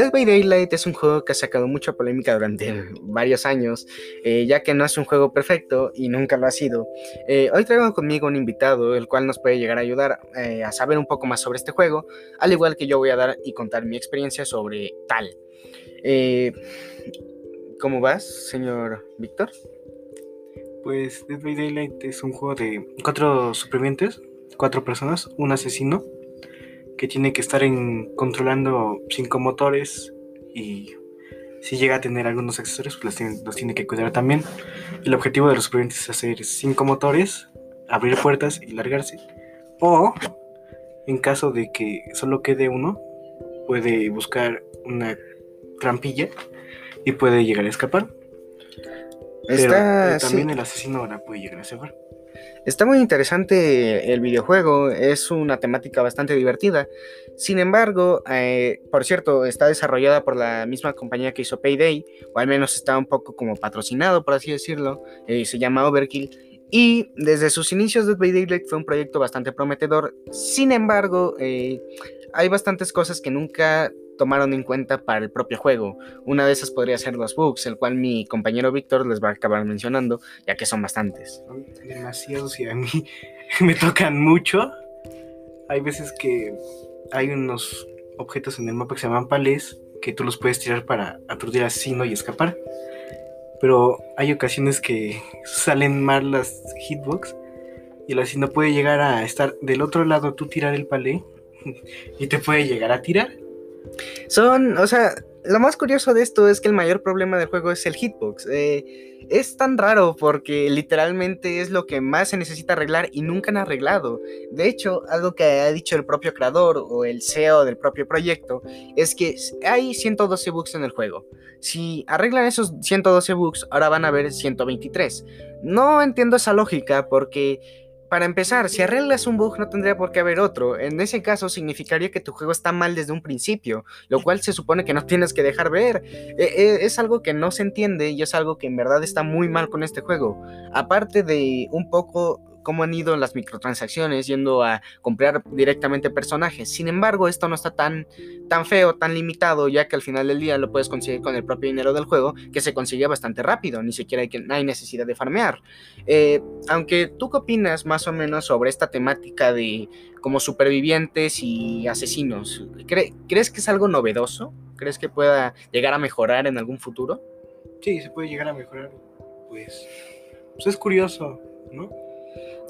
Dead by Daylight es un juego que ha sacado mucha polémica durante varios años, eh, ya que no es un juego perfecto y nunca lo ha sido. Eh, hoy traigo conmigo un invitado, el cual nos puede llegar a ayudar eh, a saber un poco más sobre este juego, al igual que yo voy a dar y contar mi experiencia sobre tal. ¿Cómo vas, señor Víctor? Pues Dead by Daylight es un juego de cuatro supervivientes, cuatro personas, un asesino que tiene que estar en, controlando cinco motores y si llega a tener algunos accesorios, pues los tiene, que cuidar también. El objetivo de los supervivientes es hacer cinco motores, abrir puertas y largarse. O, en caso de que solo quede uno, puede buscar una trampilla y puede llegar a escapar. Pero eh, también el asesino ahora puede llegar a escapar. Está muy interesante el videojuego, es una temática bastante divertida. Sin embargo, eh, por cierto, está desarrollada por la misma compañía que hizo Payday, o al menos está un poco como patrocinado, por así decirlo. Eh, se llama Overkill. Y desde sus inicios, Dead by Daylight fue un proyecto bastante prometedor. Sin embargo, eh, hay bastantes cosas que nunca tomaron en cuenta para el propio juego. Una de esas podría ser los bugs, el cual mi compañero Víctor les va a acabar mencionando, ya que son bastantes. Son demasiados y a mí me tocan mucho. Hay veces que hay unos objetos en el mapa que se llaman palés, que tú los puedes tirar para aturdir al asesino y escapar. Pero hay ocasiones que salen mal las hitbox y el asesino puede llegar a estar del otro lado, tú tirar el palé y te puede llegar a tirar. Son, o sea, lo más curioso de esto es que el mayor problema del juego es el hitbox. Eh, es tan raro porque literalmente es lo que más se necesita arreglar y nunca han arreglado. De hecho, algo que ha dicho el propio creador o el CEO del propio proyecto es que hay 112 bugs en el juego. Si arreglan esos 112 bugs, ahora van a haber 123. No entiendo esa lógica porque para empezar, si arreglas un bug no tendría por qué haber otro. En ese caso significaría que tu juego está mal desde un principio, lo cual se supone que no tienes que dejar ver. E, e, es algo que no se entiende y es algo que en verdad está muy mal con este juego. Aparte de un poco cómo han ido las microtransacciones yendo a comprar directamente personajes. Sin embargo, esto no está tan, tan feo, tan limitado, ya que al final del día lo puedes conseguir con el propio dinero del juego, que se consigue bastante rápido, ni siquiera hay, hay necesidad de farmear. Eh, aunque tú qué opinas más o menos sobre esta temática de como supervivientes y asesinos, ¿crees que es algo novedoso? ¿Crees que pueda llegar a mejorar en algún futuro? Sí, se puede llegar a mejorar. Pues, pues es curioso, ¿no?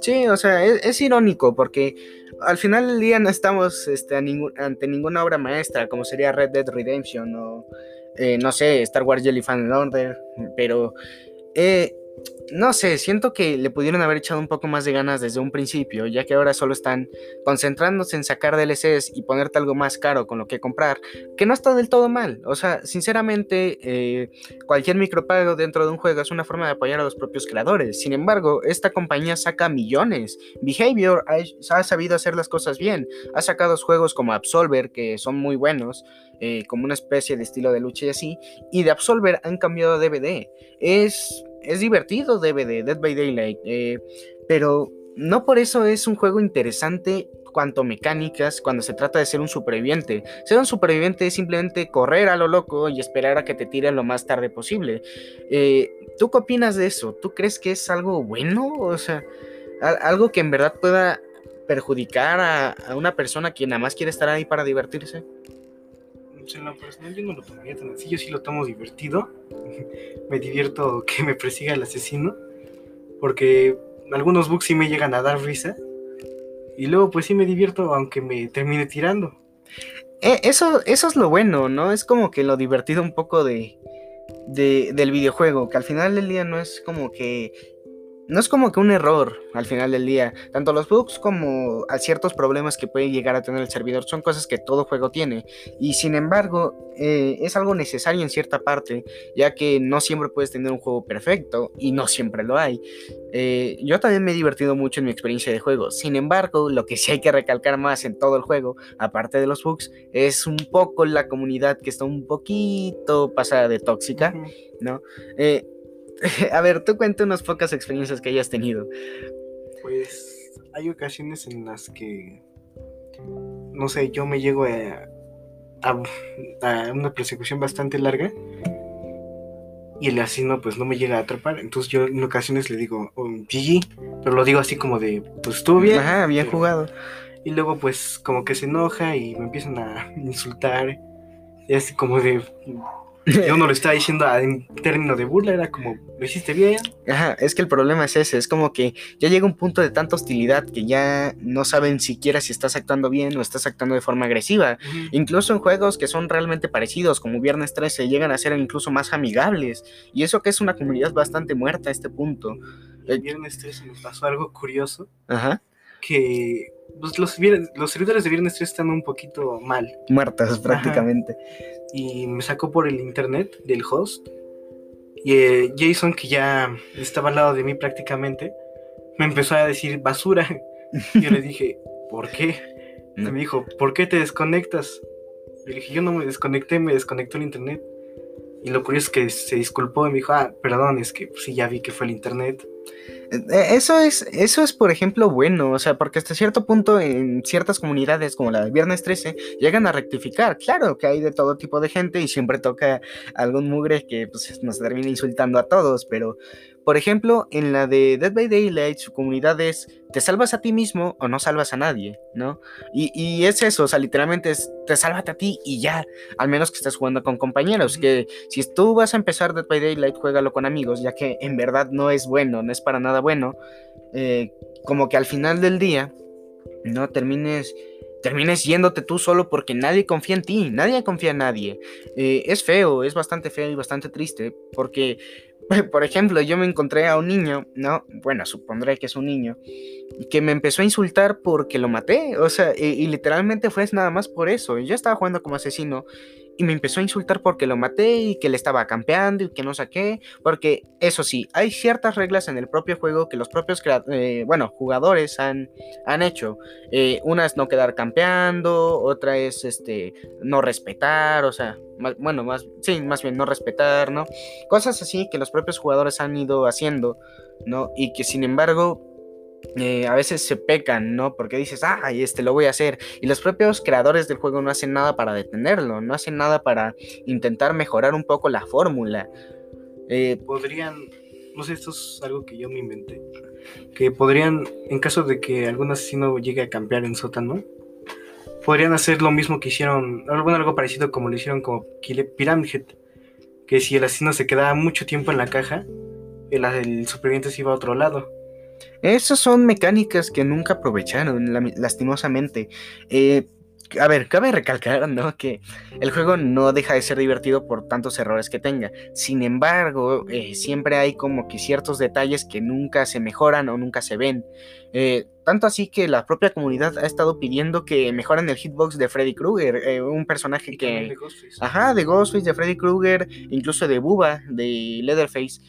Sí, o sea, es, irónico porque al final del día no estamos este, ante ninguna obra maestra como sería Red Dead Redemption o, eh, no sé, Star Wars Jelly Fan Order, pero eh, no sé, siento que le pudieron haber echado un poco más de ganas desde un principio, ya que ahora solo están concentrándose en sacar DLCs y ponerte algo más caro con lo que comprar, que no está del todo mal. O sea, sinceramente, eh, cualquier micropago dentro de un juego es una forma de apoyar a los propios creadores. Sin embargo, esta compañía saca millones. Behavior ha, sabido hacer las cosas bien. Ha sacado juegos como Absolver, que son muy buenos, eh, como una especie de estilo de lucha y así, y de Absolver han cambiado a DVD. Es es divertido DVD, Dead by Daylight, eh, pero no por eso es un juego interesante cuanto mecánicas cuando se trata de ser un superviviente. Ser un superviviente es simplemente correr a lo loco y esperar a que te tiren lo más tarde posible. Eh, ¿Tú qué opinas de eso? ¿Tú crees que es algo bueno? O sea, algo que en verdad pueda perjudicar a, a una persona que nada más quiere estar ahí para divertirse? En lo personal yo no lo tomaría tan así, yo sí lo tomo divertido. me divierto que me persiga el asesino, porque algunos bugs sí me llegan a dar risa. Y luego pues sí me divierto aunque me termine tirando. Eh, eso, eso es lo bueno, ¿no? Es como que lo divertido un poco de, de, del videojuego, que al final del día no es como que no es como que un error al final del día. Tanto los bugs como a ciertos problemas que puede llegar a tener el servidor son cosas que todo juego tiene. Y sin embargo, eh, es algo necesario en cierta parte, ya que no siempre puedes tener un juego perfecto y no siempre lo hay. Eh, yo también me he divertido mucho en mi experiencia de juego. Sin embargo, lo que sí hay que recalcar más en todo el juego, aparte de los bugs, es un poco la comunidad que está un poquito pasada de tóxica, ¿no? Eh, a ver, tú cuenta unas pocas experiencias que hayas tenido. Pues hay ocasiones en las que, no sé, yo me llego a, a, a una persecución bastante larga y el asesino pues no me llega a atrapar. Entonces yo en ocasiones le digo, oh, GG, pero lo digo así como de, pues estuvo bien. Ajá, bien pero- jugado. Y luego pues como que se enoja y me empiezan a insultar. Y así como de... Yo no lo estaba diciendo en términos de burla, era como, lo hiciste bien. Ajá, es que el problema es ese, es como que ya llega un punto de tanta hostilidad que ya no saben siquiera si estás actuando bien o estás actuando de forma agresiva. Incluso en juegos que son realmente parecidos, como Viernes 13, llegan a ser incluso más amigables. Y eso que es una comunidad bastante muerta a este punto. El viernes 13 nos pasó algo curioso, Ajá, que pues, los, servidores de viernes 13 están un poquito mal. muertas prácticamente. y me sacó por el internet del host. Y eh, Jason, que ya estaba al lado de mí prácticamente, me empezó a decir basura. Y yo le dije, ¿por qué? Y me dijo, ¿por qué te desconectas? Y le dije, yo no me desconecté, me desconectó el internet. Y lo curioso es que se disculpó y me dijo, ah, perdón, es que sí, ya vi que fue el internet. Eh, Eso es, eso es, por ejemplo, bueno, o sea, porque hasta cierto punto en ciertas comunidades como la de Viernes 13 llegan a rectificar. Claro que hay de todo tipo de gente y siempre toca algún mugre que pues, nos termina insultando a todos, pero por ejemplo, en la de Dead by Daylight, su comunidad es te salvas a ti mismo o no salvas a nadie, ¿no? Y, y es eso, o sea, literalmente es te sálvate a ti y ya, al menos que estés jugando con compañeros, que si tú vas a empezar Dead by Daylight, juégalo con amigos, ya que en verdad no es bueno, no es para nada bueno. eh, como que al final del día, no termines, termines yéndote tú solo porque nadie confía en ti, nadie confía en nadie. Eh, es feo, es bastante feo y bastante triste, porque, por ejemplo, yo me encontré a un niño, ¿no? Bueno, supondré que es un niño, que me empezó a insultar porque lo maté, o sea, y, literalmente fue nada más por eso. Yo estaba jugando como asesino y me empezó a insultar porque lo maté y que le estaba campeando y que no saqué. Porque eso sí, hay ciertas reglas en el propio juego que los propios eh, bueno, jugadores han, han hecho. Eh, una es no quedar campeando, otra es este no respetar, o sea, bueno, más, sí, más bien no respetar, ¿no? Cosas así que los propios jugadores han ido haciendo, ¿no? Y que sin embargo eh, a veces se pecan, ¿no? Porque dices, ah, este lo voy a hacer. Y los propios creadores del juego no hacen nada para detenerlo, no hacen nada para intentar mejorar un poco la fórmula. Eh, Podrían, no sé, esto es algo que yo me inventé, que podrían, en caso de que algún asesino llegue a campear en sótano, podrían hacer lo mismo que hicieron, algo, parecido como lo hicieron Kille- Pyramid Head, que si el asesino se quedaba mucho tiempo en la caja, el, el superviviente se iba a otro lado. Esas son mecánicas que nunca aprovecharon, lastimosamente. Eh, a ver, cabe recalcar, ¿no? Que el juego no deja de ser divertido por tantos errores que tenga. Sin embargo, eh, siempre hay como que ciertos detalles que nunca se mejoran o nunca se ven. Eh, tanto así que la propia comunidad ha estado pidiendo que mejoren el hitbox de Freddy Krueger, eh, un personaje que... de Ghostface. Ajá, de Ghostface, de Freddy Krueger, incluso de Booba, de Leatherface.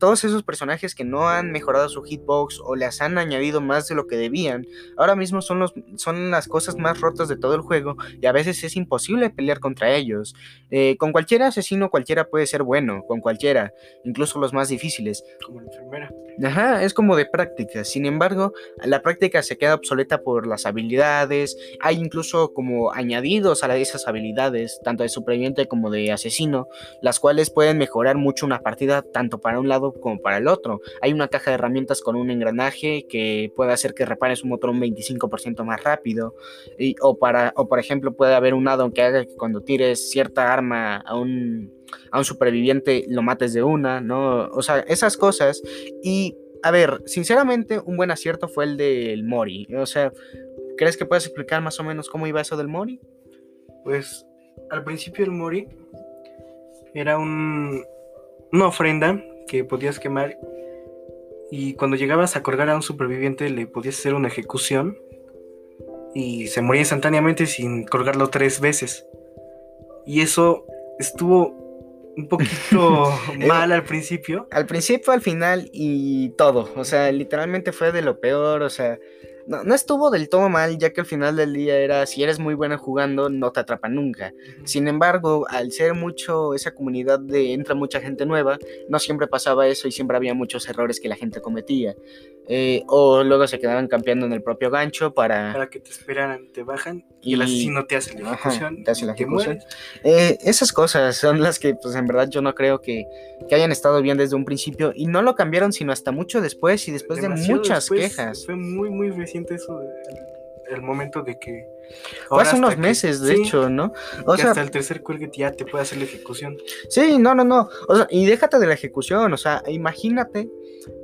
Todos esos personajes que no han mejorado su hitbox o les han añadido más de lo que debían, ahora mismo son, los, son las cosas más rotas de todo el juego y a veces es imposible pelear contra ellos. Eh, con cualquier asesino cualquiera puede ser bueno, con cualquiera, incluso los más difíciles. Como la enfermera. Ajá, es como de práctica. Sin embargo, la práctica se queda obsoleta por las habilidades. Hay incluso como añadidos a esas habilidades, tanto de superviviente como de asesino, las cuales pueden mejorar mucho una partida tanto para un lado como para el otro. Hay una caja de herramientas con un engranaje que puede hacer que repares un motor un 25% más rápido. Y- o, para, o por ejemplo, puede haber un addon que haga que cuando tires cierta arma a un, a un superviviente lo mates de una, ¿no? O sea, esas cosas. Y, a ver, sinceramente, un buen acierto fue el del Mori. O sea, ¿crees que puedes explicar más o menos cómo iba eso del Mori? Pues al principio el Mori era un, una ofrenda que podías quemar y cuando llegabas a colgar a un superviviente le podías hacer una ejecución y se moría instantáneamente sin colgarlo tres veces. Y eso estuvo un poquito mal al principio. Al principio, al final y todo. O sea, literalmente fue de lo peor. O sea, no, no estuvo del todo mal, ya que al final del día era, si eres muy bueno jugando, no te atrapan nunca. Sin embargo, al ser mucho esa comunidad de entra mucha gente nueva, no siempre pasaba eso y siempre había muchos errores que la gente cometía. Eh, o luego se quedaban campeando en el propio gancho para... Para que te esperaran, te bajan y, el asesino te hace la ejecución. te hace la ejecución. Eh, esas cosas son las que, pues en verdad, yo no creo que, que, hayan estado bien desde un principio y no lo cambiaron sino hasta mucho después y después de muchas quejas. Fue muy, muy reciente eso, el momento de que Fue hace unos meses, de hecho, ¿no? O sea, hasta el tercer cuelgue ya te puede hacer la ejecución. Sí, no, no, no. O sea, y déjate de la ejecución. O sea, imagínate,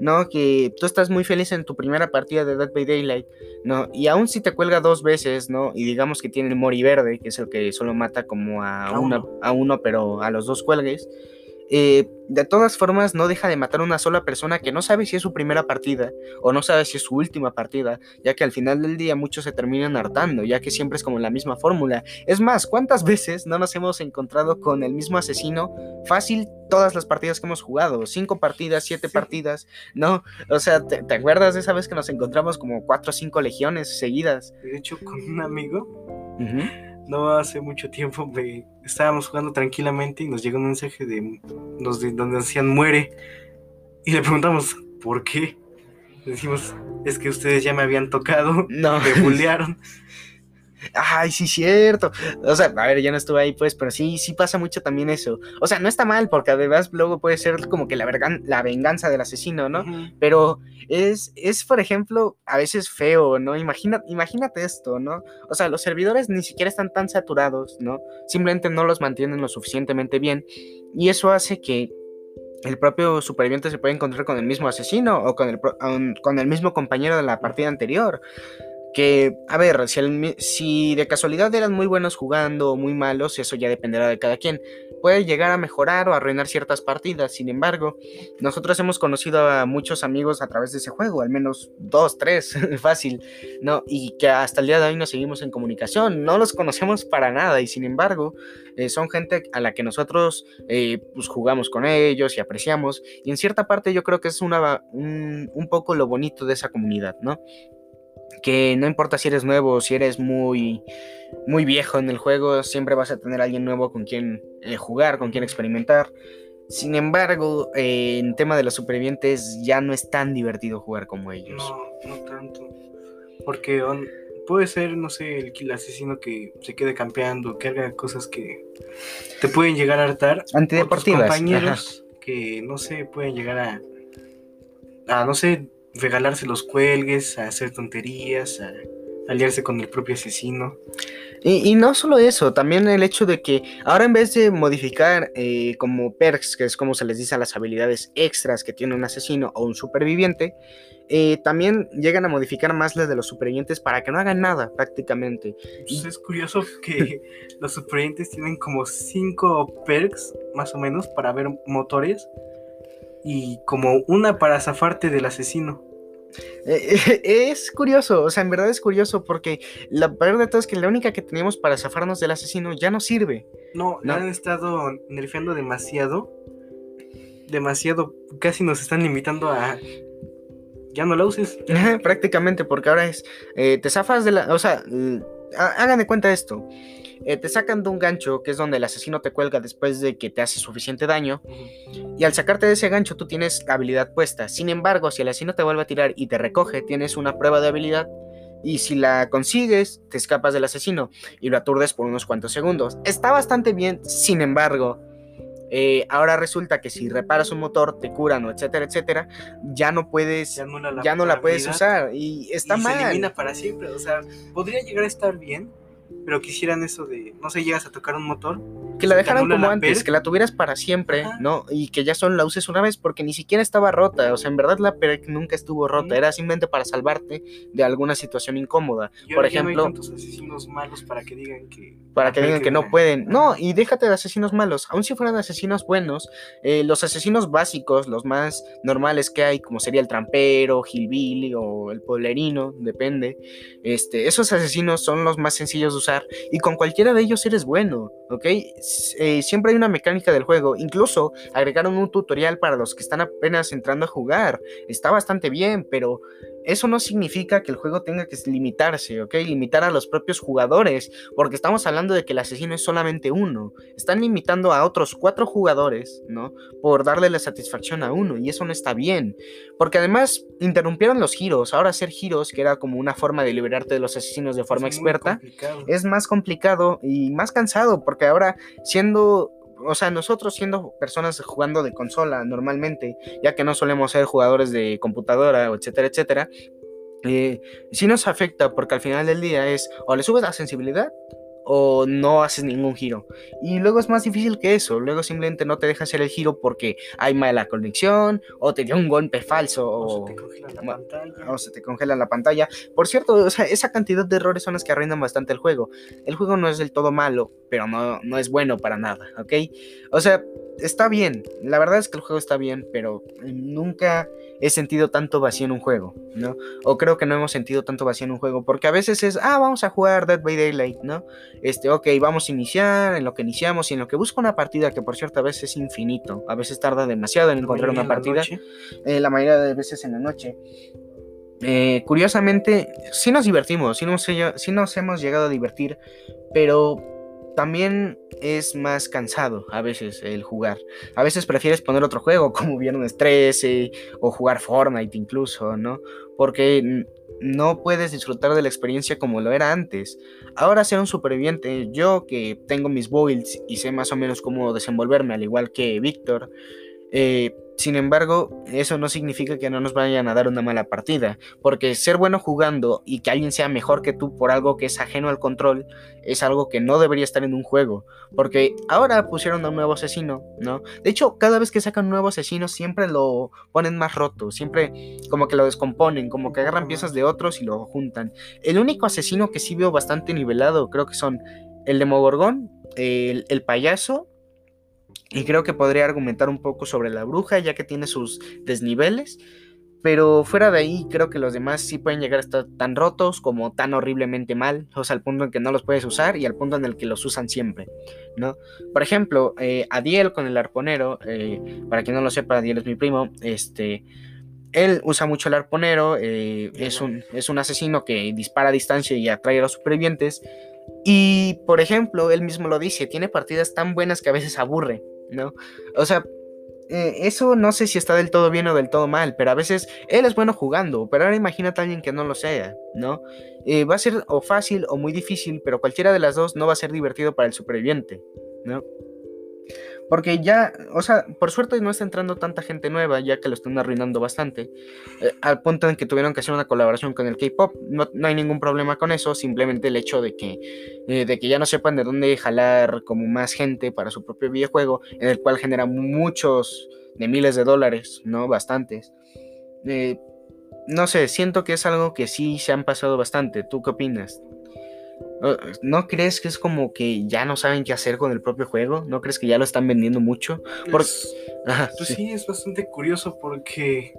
¿no? Que tú estás muy feliz en tu primera partida de Dead by Daylight, ¿no? Y aún si te cuelga dos veces, ¿no? Y digamos que tiene el Mori verde, que es el que solo mata como a, a uno, pero a los dos cuelgues. Eh, de todas formas no deja de matar a una sola persona que no sabe si es su primera partida o no sabe si es su última partida, ya que al final del día muchos se terminan hartando, ya que siempre es como la misma fórmula. Es más, ¿cuántas veces no nos hemos encontrado con el mismo asesino fácil todas las partidas que hemos jugado? Cinco partidas, siete partidas, ¿no? O sea, ¿te, acuerdas de esa vez que nos encontramos como cuatro o cinco legiones seguidas? De hecho, con un amigo no hace mucho tiempo estábamos jugando tranquilamente y nos llegó un mensaje de, donde decían muere y le preguntamos ¿por qué? Le decimos es que ustedes ya me habían tocado, no. me bullearon. Ay, sí, cierto. O sea, a ver, ya no estuve ahí, pues, pero sí, sí pasa mucho también eso. O sea, no está mal, porque además luego puede ser como que la, la venganza del asesino, ¿no? Pero es, es, por ejemplo, a veces feo, ¿no? Imagina, imagínate esto, ¿no? O sea, los servidores ni siquiera están tan saturados, ¿no? Simplemente no los mantienen lo suficientemente bien. Y eso hace que el propio superviviente se pueda encontrar con el mismo asesino o con el, con el mismo compañero de la partida anterior. Que, a ver, si, si, de casualidad eran muy buenos jugando o muy malos, eso ya dependerá de cada quien. Puede llegar a mejorar o arruinar ciertas partidas. Sin embargo, nosotros hemos conocido a muchos amigos a través de ese juego, al menos dos, tres, fácil, ¿no? Y que hasta el día de hoy nos seguimos en comunicación. No los conocemos para nada y sin embargo, eh, son gente a la que nosotros eh, pues jugamos con ellos y apreciamos. Y en cierta parte yo creo que es una, un, un poco lo bonito de esa comunidad, ¿no? Que no importa si eres nuevo o si eres muy, muy viejo en el juego, siempre vas a tener alguien nuevo con quien eh, jugar, con quien experimentar. Sin embargo, eh, en tema de los supervivientes ya no es tan divertido jugar como ellos. No, no tanto. Porque puede ser, no sé, el, asesino que se quede campeando, que haga cosas que te pueden llegar a hartar. Antideportivas. compañeros que, no sé, pueden llegar a, a, no sé, regalarse los cuelgues, a hacer tonterías, a aliarse con el propio asesino. Y, no solo eso, también el hecho de que ahora en vez de modificar eh, como perks, que es como se les dice a las habilidades extras que tiene un asesino o un superviviente, eh, también llegan a modificar más las de los supervivientes para que no hagan nada prácticamente. Pues es curioso que los supervivientes tienen como 5 perks más o menos para ver motores y como una para zafarte del asesino. Eh, es curioso, o sea, en verdad es curioso porque la peor de todo es que la única que teníamos para zafarnos del asesino ya no sirve. No, no. han estado nerfeando demasiado. Demasiado, casi nos están limitando a... Ya no la uses. Prácticamente, porque ahora es... Eh, te zafas de la... O sea, hagan de cuenta esto. Eh, te sacan de un gancho, que es donde el asesino te cuelga después de que te hace suficiente daño, y al sacarte de ese gancho tú tienes la habilidad puesta. Sin embargo, si el asesino te vuelve a tirar y te recoge, tienes una prueba de habilidad, y si la consigues, te escapas del asesino y lo aturdes por unos cuantos segundos. Está bastante bien, sin embargo, eh, ahora resulta que si reparas un motor, te curan o etcétera, etcétera, ya no puedes, ya no la, puedes usar y está mal. Se elimina para siempre, o sea, podría llegar a estar bien, pero quisieran eso de, no sé, llegas a tocar un motor. Que la dejaran como antes, que la tuvieras para siempre, ¿no? Y que ya solo la uses una vez porque ni siquiera estaba rota, o sea, en verdad la PERC nunca estuvo rota, era simplemente para salvarte de alguna situación incómoda. Por ejemplo, no hay tantos asesinos malos para que digan que para que digan que no pueden. No, y déjate de asesinos malos, aun si fueran asesinos buenos, eh, los asesinos básicos, los más normales que hay, como sería el trampero, Gilbilly o el polerino, depende, este, esos asesinos son los más sencillos de usar y con cualquiera de ellos eres bueno, ¿ok? Eh, siempre hay una mecánica del juego, incluso agregaron un tutorial para los que están apenas entrando a jugar, está bastante bien, pero eso no significa que el juego tenga que limitarse, ¿ok? Limitar a los propios jugadores, porque estamos hablando de que el asesino es solamente uno. Están limitando a otros cuatro jugadores, ¿no? Por darle la satisfacción a uno, y eso no está bien. Porque además interrumpieron los giros. Ahora hacer giros, que era como una forma de liberarte de los asesinos de forma experta, es más complicado y más cansado, porque ahora siendo o sea, nosotros siendo personas jugando de consola normalmente, ya que no solemos ser jugadores de computadora, etcétera, etcétera, eh, sí nos afecta porque al final del día es o le subes la sensibilidad o no haces ningún giro. Y luego es más difícil que eso. Luego simplemente no te deja hacer el giro porque hay mala conexión o te dio un golpe falso o, se te congela la pantalla. O se te congela la pantalla. Por cierto, esa cantidad de errores son las que arruinan bastante el juego. El juego no es del todo malo, pero no, no es bueno para nada, ¿ok? O sea, está bien. La verdad es que el juego está bien, pero nunca he sentido tanto vacío en un juego, ¿no? O creo que no hemos sentido tanto vacío en un juego, porque a veces es, ah, vamos a jugar Dead by Daylight, ¿no? Este, ok, vamos a iniciar en lo que iniciamos y en lo que busco una partida, que por cierto a veces es infinito, a veces tarda demasiado en encontrar una partida, eh, la mayoría de veces en la noche. Eh, curiosamente, sí nos divertimos, sí sí nos hemos llegado a divertir, pero también es más cansado a veces el jugar. A veces prefieres poner otro juego como Viernes 13 o jugar Fortnite incluso, ¿no? Porque no puedes disfrutar de la experiencia como lo era antes. Ahora ser un superviviente, yo que tengo mis builds y sé más o menos cómo desenvolverme, al igual que Víctor, eh, sin embargo, eso no significa que no nos vayan a dar una mala partida, porque ser bueno jugando y que alguien sea mejor que tú por algo que es ajeno al control es algo que no debería estar en un juego, porque ahora pusieron a un nuevo asesino, ¿no? De hecho, cada vez que sacan un nuevo asesino siempre lo ponen más roto, siempre como que lo descomponen, como que agarran piezas de otros y lo juntan. El único asesino que sí veo bastante nivelado creo que son el Demogorgón, el, el payaso y creo que podría argumentar un poco sobre la bruja, ya que tiene sus desniveles. Pero fuera de ahí, creo que los demás sí pueden llegar a estar tan rotos como tan horriblemente mal, o sea, al punto en que no los puedes usar y al punto en el que los usan siempre, ¿no? Por ejemplo, eh, Adiel con el arponero, eh, para quien no lo sepa, Adiel es mi primo, este, él usa mucho el arponero, eh, es, un, es un asesino que dispara a distancia y atrae a los supervivientes, y por ejemplo, él mismo lo dice, tiene partidas tan buenas que a veces aburre, ¿no? O sea, eh, eso no sé si está del todo bien o del todo mal, pero a veces él es bueno jugando, pero ahora imagínate a alguien que no lo sea, ¿no? Eh, va a ser o fácil o muy difícil, pero cualquiera de las dos no va a ser divertido para el superviviente, ¿no? Porque ya, o sea, por suerte no está entrando tanta gente nueva, ya que lo están arruinando bastante. Eh, al punto en que tuvieron que hacer una colaboración con el K-pop. No, hay ningún problema con eso, simplemente el hecho de que, eh, de que ya no sepan de dónde jalar como más gente para su propio videojuego, en el cual genera muchos de miles de dólares, ¿no? Bastantes. Eh, no sé, siento que es algo que sí se han pasado bastante. ¿Tú qué opinas? ¿No crees que es como que ya no saben qué hacer con el propio juego? ¿No crees que ya lo están vendiendo mucho? Pues, pues sí. es bastante curioso porque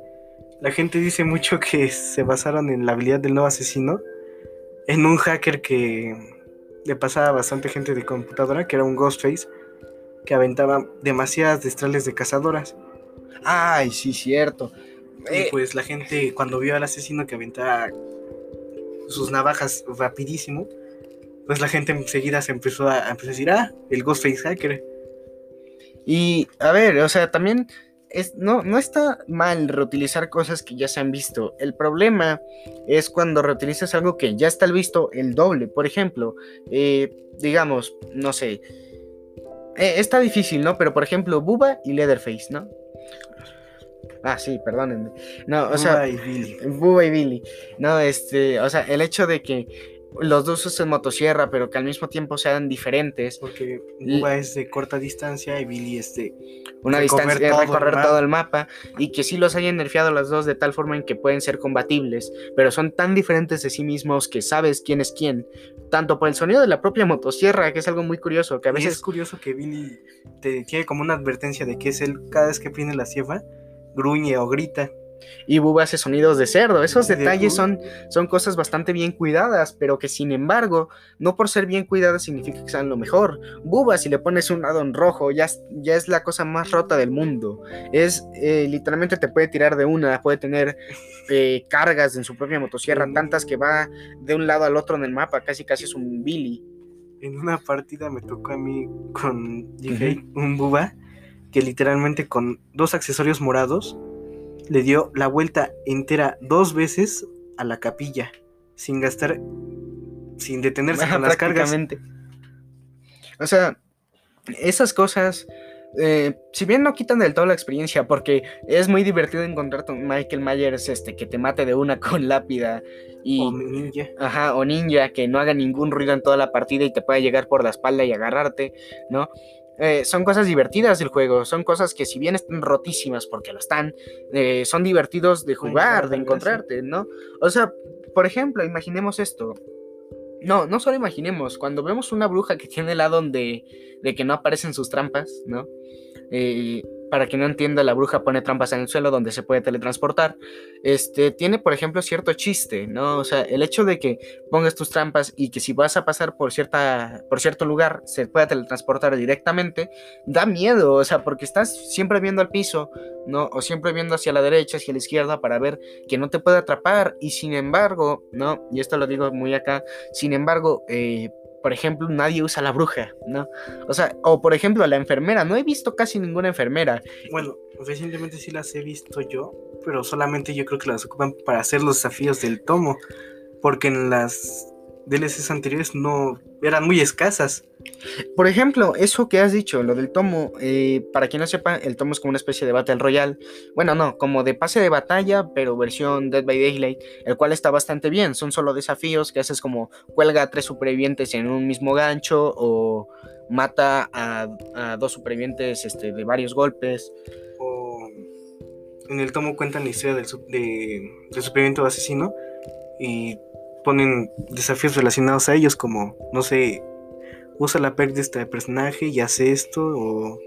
la gente dice mucho que se basaron en la habilidad del nuevo asesino, en un hacker que le pasaba a bastante gente de computadora, que era un Ghostface, que aventaba demasiadas destrales de cazadoras. Ay, sí, cierto. Y eh, pues la gente cuando vio al asesino que aventaba sus navajas rapidísimo, pues la gente enseguida se empezó a, decir, ah, el Ghostface Hacker. Y a ver, o sea, también es, no, no está mal reutilizar cosas que ya se han visto. El problema es cuando reutilizas algo que ya está visto el doble. Por ejemplo, eh, digamos, no sé. Eh, está difícil, ¿no? Pero por ejemplo, Buba y Leatherface, ¿no? Ah, sí, perdónenme. No, o sea. Y Billy. Buba y Billy. No, este. O sea, el hecho de que los dos usan motosierra, pero que al mismo tiempo sean diferentes. Porque Buba es de corta distancia y Billy es de una distancia de recorrer todo el mapa. Y que sí los hayan nerfeado los dos de tal forma en que pueden ser combatibles, pero son tan diferentes de sí mismos que sabes quién es quién. Tanto por el sonido de la propia motosierra, que es algo muy curioso, que a veces... es curioso que Billy te tiene como una advertencia de que es él cada vez que prende la sierra, gruñe o grita. Y Bubba hace sonidos de cerdo. Esos De detalles son, son cosas bastante bien cuidadas, pero que sin embargo, no por ser bien cuidadas significa que sean lo mejor. Bubba, si le pones un addon rojo, ya, es- ya es la cosa más rota del mundo. Es eh, literalmente te puede tirar de una, puede tener eh, cargas en su propia motosierra, tantas que va de un lado al otro en el mapa, casi casi es un Billy. En una partida me tocó a mí con un buba, que literalmente con dos accesorios morados le dio la vuelta entera dos veces a la capilla, sin gastar, sin detenerse con las cargas. O sea, esas cosas, eh, si bien no quitan del todo la experiencia, porque es muy divertido encontrarte un Michael Myers este, que te mate de una con lápida y, O ninja. ajá, o ninja que no haga ningún ruido en toda la partida y te pueda llegar por la espalda y agarrarte, ¿no? Eh, son cosas divertidas del juego, son cosas que si bien están rotísimas porque lo están, eh, son divertidos de jugar, de encontrarte, ¿no? O sea, por ejemplo, imaginemos esto. No, no solo imaginemos, cuando vemos una bruja que tiene el addon de, de que no aparecen sus trampas, ¿no? Eh, para quien no entienda, la bruja pone trampas en el suelo donde se puede teletransportar. Este, tiene, por ejemplo, cierto chiste, ¿no? O sea, el hecho de que pongas tus trampas y que si vas a pasar por, cierta, por cierto lugar se pueda teletransportar directamente, da miedo, o sea, porque estás siempre viendo al piso, ¿no? O siempre viendo hacia la derecha, hacia la izquierda para ver que no te puede atrapar. Y sin embargo, ¿no? Y esto lo digo muy acá, sin embargo, eh, por ejemplo, nadie usa la bruja, ¿no? O sea, o por ejemplo, la enfermera. No he visto casi ninguna enfermera. Bueno, recientemente sí las he visto yo, pero solamente yo creo que las ocupan para hacer los desafíos del tomo, porque en las DLCs anteriores no eran muy escasas. Por ejemplo, eso que has dicho, lo del tomo, eh, para quien no sepa, el tomo es como una especie de Battle Royale. Bueno, no, como de pase de batalla, pero versión Dead by Daylight, el cual está bastante bien. Son solo desafíos que haces como cuelga a tres supervivientes en un mismo gancho o mata a, a dos supervivientes este, de varios golpes. O en el tomo cuentan la historia del, de, del superviviente o asesino y ponen desafíos relacionados a ellos, como, no sé, usa la perk de este personaje y hace esto, o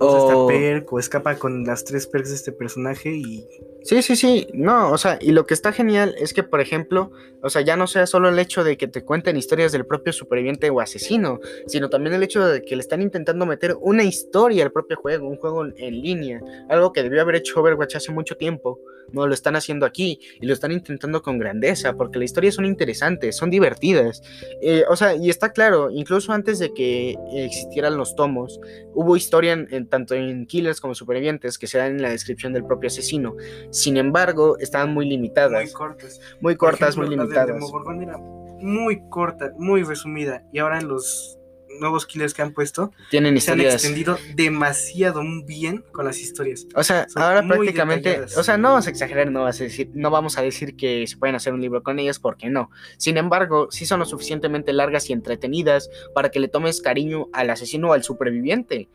usa esta O- perk, o escapa con las tres perks de este personaje y Sí, sí, sí, no, o sea, y lo que está genial es que, por ejemplo, o sea, ya no sea solo el hecho de que te cuenten historias del propio superviviente o asesino, sino también el hecho de que le están intentando meter una historia al propio juego, un juego en, línea, algo que debió haber hecho Overwatch hace mucho tiempo, no lo están haciendo aquí y lo están intentando con grandeza, porque las historias son interesantes, son divertidas, Eh, o sea, y está claro, incluso antes de que existieran los tomos, hubo historia en- tanto en Killers como Supervivientes que se dan en la descripción del propio asesino. Sin embargo, estaban muy limitadas, muy muy, cortas. Por cortas, ejemplo, muy la limitadas. Demogorgon era muy corta, muy resumida. Y ahora en los nuevos killers que han puesto, Tienen se han historias. extendido demasiado bien con las historias. O sea, son ahora muy prácticamente, detalladas. o sea, no vamos a exagerar, no, vas a decir, no vamos a decir que se pueden hacer un libro con ellas, porque no. Sin embargo, sí son lo suficientemente largas y entretenidas para que le tomes cariño al asesino o al superviviente.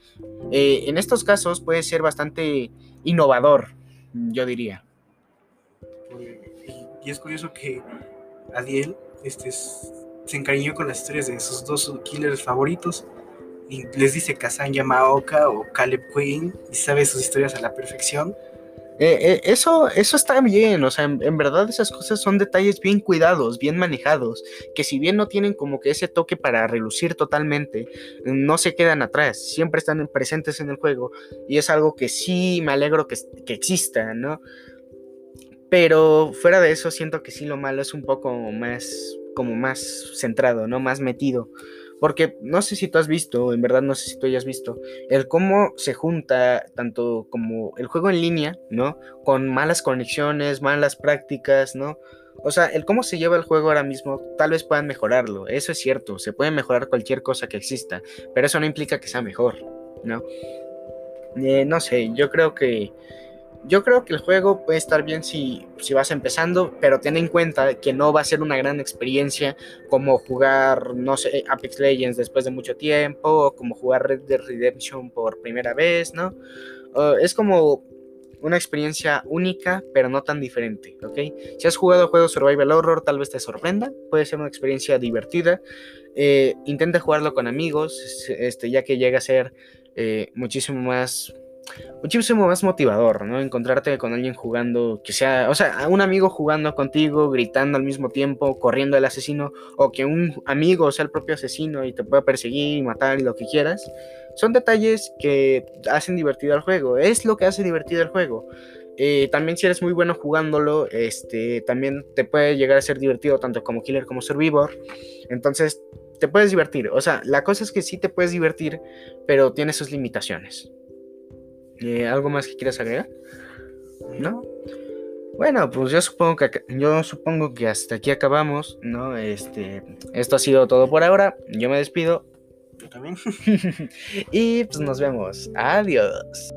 Eh, en estos casos puede ser bastante innovador, yo diría. Y, es curioso que Adiel este, es- se encariñó con las historias de sus dos killers favoritos. Y les dice Kazan Yamaoka o Caleb Quinn y sabe sus historias a la perfección. Eh, eh, eso, eso está bien, o sea, en, en verdad esas cosas son detalles bien cuidados, bien manejados, que si bien no tienen como que ese toque para relucir totalmente, no se quedan atrás, siempre están presentes en el juego y es algo que sí me alegro que, que exista, ¿no? Pero fuera de eso siento que sí lo malo es un poco más, como más centrado, ¿no? Más metido. Porque no sé si tú has visto, en verdad no sé si tú hayas visto, el cómo se junta tanto como el juego en línea, ¿no? Con malas conexiones, malas prácticas, ¿no? O sea, el cómo se lleva el juego ahora mismo, tal vez puedan mejorarlo, eso es cierto, se puede mejorar cualquier cosa que exista, pero eso no implica que sea mejor, ¿no? Eh, no sé, yo creo que yo creo que el juego puede estar bien si, si vas empezando, pero ten en cuenta que no va a ser una gran experiencia como jugar, no sé, Apex Legends después de mucho tiempo, o como jugar Red Dead Redemption por primera vez, ¿no? Es como una experiencia única, pero no tan diferente, ¿ok? Si has jugado juegos Survival Horror, tal vez te sorprenda, puede ser una experiencia divertida. Eh, intenta jugarlo con amigos, este, ya que llega a ser eh, muchísimo más muchísimo más motivador, ¿no? Encontrarte con alguien jugando, que sea, o sea, un amigo jugando contigo, gritando al mismo tiempo, corriendo al asesino, o que un amigo sea el propio asesino y te pueda perseguir y matar y lo que quieras. Son detalles que hacen divertido el juego, es lo que hace divertido el juego. Eh, también si eres muy bueno jugándolo, este, también te puede llegar a ser divertido tanto como killer como survivor. Entonces, te puedes divertir. O sea, la cosa es que sí te puedes divertir, pero tiene sus limitaciones. Eh, ¿Algo más que quieras agregar? ¿No? Bueno, pues yo supongo que yo supongo que hasta aquí acabamos, ¿no? Este, esto ha sido todo por ahora. Yo me despido. Yo también. y pues nos vemos. Adiós.